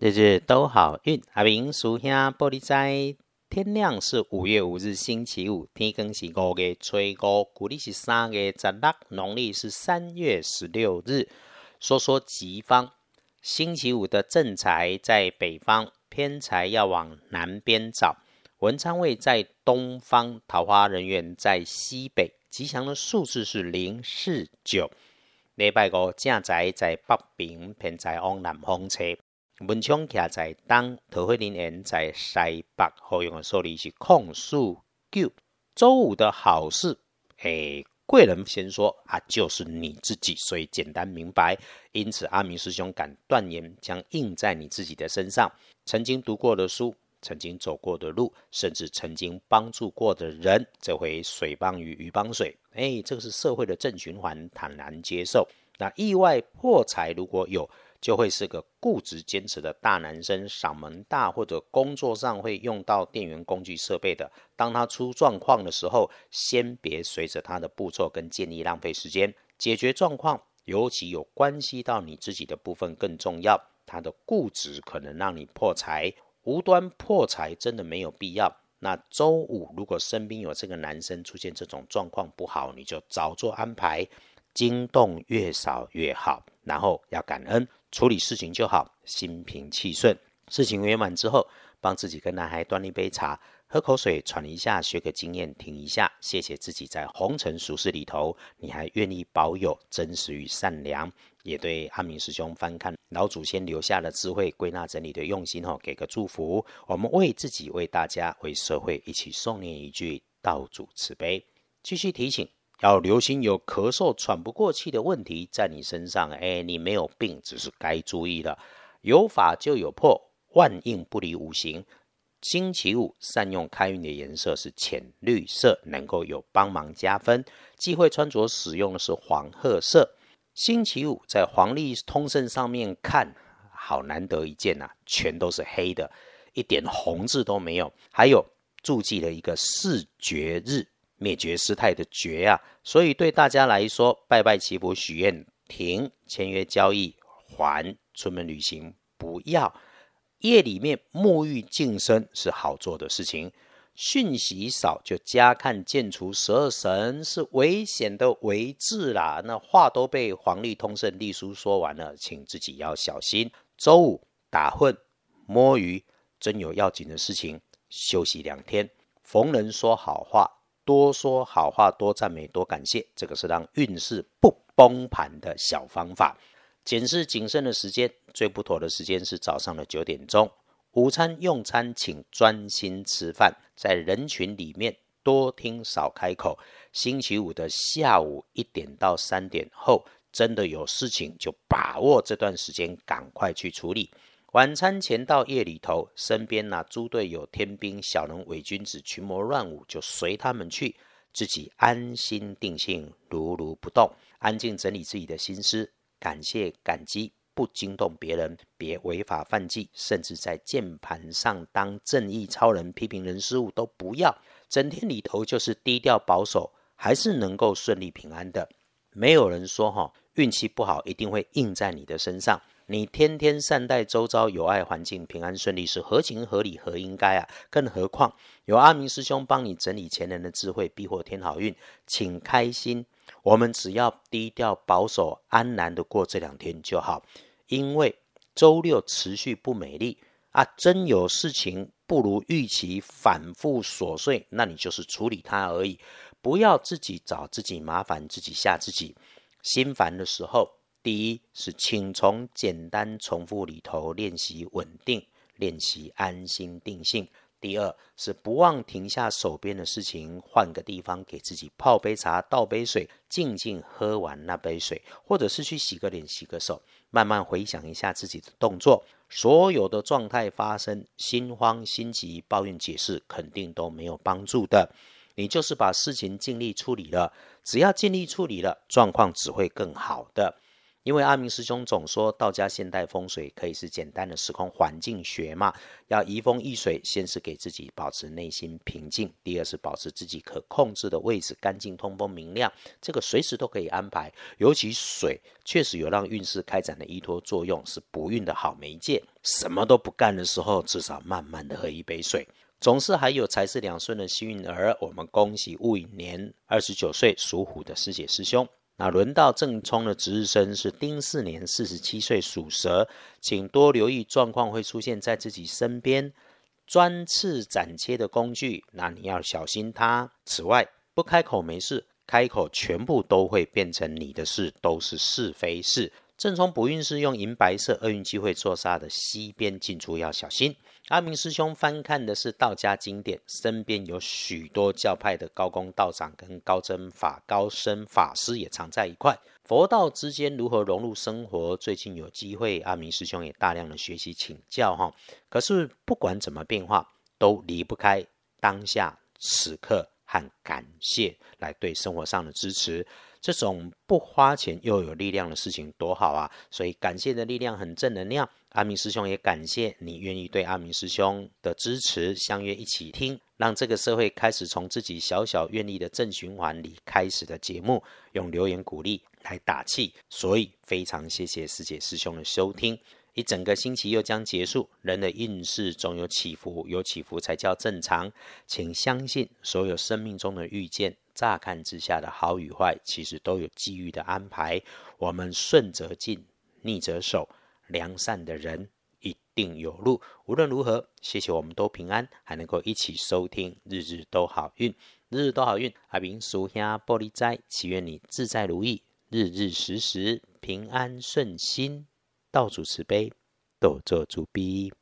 日日都好运，阿明属下玻璃斋。天亮是五月五日星期五，天更是五月初五，古历是三月十六，农历是三月十六日。说说吉方，星期五的正财在北方，偏财要往南边找。文昌位在东方，桃花人员在西北。吉祥的数字是零四九。礼拜五正财在北边，偏财往南方车。文昌徛在东，桃花林园在西北，好用的数字是空数九。周五的好事，诶，贵人先说啊，就是你自己，所以简单明白。因此，阿明师兄敢断言，将印在你自己的身上。曾经读过的书，曾经走过的路，甚至曾经帮助过的人，这回水帮鱼，鱼帮水，诶，这个是社会的正循环，坦然接受。那意外破财如果有。就会是个固执坚持的大男生，嗓门大，或者工作上会用到电源工具设备的。当他出状况的时候，先别随着他的步骤跟建议浪费时间，解决状况，尤其有关系到你自己的部分更重要。他的固执可能让你破财，无端破财真的没有必要。那周五如果身边有这个男生出现这种状况不好，你就早做安排，惊动越少越好，然后要感恩。处理事情就好，心平气顺。事情圆满之后，帮自己跟男孩端一杯茶，喝口水，喘一下，学个经验，停一下，谢谢自己在红尘俗世里头，你还愿意保有真实与善良，也对阿明师兄翻看老祖先留下的智慧，归纳整理的用心哦，给个祝福。我们为自己、为大家、为社会一起诵念一句道主慈悲，继续提醒。要留心有咳嗽、喘不过气的问题在你身上，哎，你没有病，只是该注意了。有法就有破，万应不离五行。星期五善用开运的颜色是浅绿色，能够有帮忙加分。忌讳穿着使用的是黄褐色。星期五在黄历通胜上面看，好难得一见呐，全都是黑的，一点红字都没有。还有注记了一个视觉日。灭绝师太的绝啊，所以对大家来说，拜拜祈福许愿停，签约交易还，出门旅行不要。夜里面沐浴净身是好做的事情，讯息少就加看剑除十二神是危险的为字啦。那话都被黄历通胜历书说完了，请自己要小心。周五打混摸鱼，真有要紧的事情，休息两天。逢人说好话。多说好话，多赞美，多感谢，这个是让运势不崩盘的小方法。检视谨慎的时间，最不妥的时间是早上的九点钟。午餐用餐，请专心吃饭，在人群里面多听少开口。星期五的下午一点到三点后，真的有事情就把握这段时间，赶快去处理。晚餐前到夜里头，身边那猪队友、天兵、小人、伪君子、群魔乱舞，就随他们去，自己安心定性，如如不动，安静整理自己的心思，感谢感激，不惊动别人，别违法犯纪，甚至在键盘上当正义超人，批评人事物都不要，整天里头就是低调保守，还是能够顺利平安的。没有人说哈，运气不好一定会印在你的身上。你天天善待周遭有爱环境平安顺利是合情合理合应该啊，更何况有阿明师兄帮你整理前人的智慧，必获天好运，请开心。我们只要低调保守，安然的过这两天就好。因为周六持续不美丽啊，真有事情不如预期，反复琐碎，那你就是处理它而已，不要自己找自己麻烦，自己吓自己。心烦的时候。第一是请从简单重复里头练习稳定，练习安心定性。第二是不忘停下手边的事情，换个地方给自己泡杯茶，倒杯水，静静喝完那杯水，或者是去洗个脸、洗个手，慢慢回想一下自己的动作。所有的状态发生，心慌心急、抱怨解释，肯定都没有帮助的。你就是把事情尽力处理了，只要尽力处理了，状况只会更好的。因为阿明师兄总说，道家现代风水可以是简单的时空环境学嘛，要移风易水，先是给自己保持内心平静，第二是保持自己可控制的位置干净、通风、明亮，这个随时都可以安排。尤其水确实有让运势开展的依托作用，是不孕的好媒介。什么都不干的时候，至少慢慢的喝一杯水。总是还有财势两顺的幸运儿，我们恭喜戊寅年二十九岁属虎的师姐师兄。那轮到正冲的值日生是丁巳年四十七岁属蛇，请多留意状况会出现在自己身边，专刺斩切的工具，那你要小心它。此外，不开口没事，开口全部都会变成你的事，都是是非事。正冲不运是用银白色，厄运机会做煞的西边进出要小心。阿明师兄翻看的是道家经典，身边有许多教派的高公道长跟高真法高僧法师也常在一块。佛道之间如何融入生活？最近有机会，阿明师兄也大量的学习请教哈。可是不管怎么变化，都离不开当下此刻和感谢来对生活上的支持。这种不花钱又有力量的事情多好啊！所以感谢的力量很正能量。阿明师兄也感谢你愿意对阿明师兄的支持，相约一起听，让这个社会开始从自己小小愿力的正循环里开始的节目，用留言鼓励来打气。所以非常谢谢师姐师兄的收听。一整个星期又将结束，人的运势总有起伏，有起伏才叫正常。请相信所有生命中的遇见。乍看之下的好与坏，其实都有机遇的安排。我们顺则进，逆则守，良善的人一定有路。无论如何，谢谢我们都平安，还能够一起收听，日日都好运，日日都好运。阿明属下玻璃斋，祈愿你自在如意，日日时时平安顺心，道主慈悲，斗做主逼。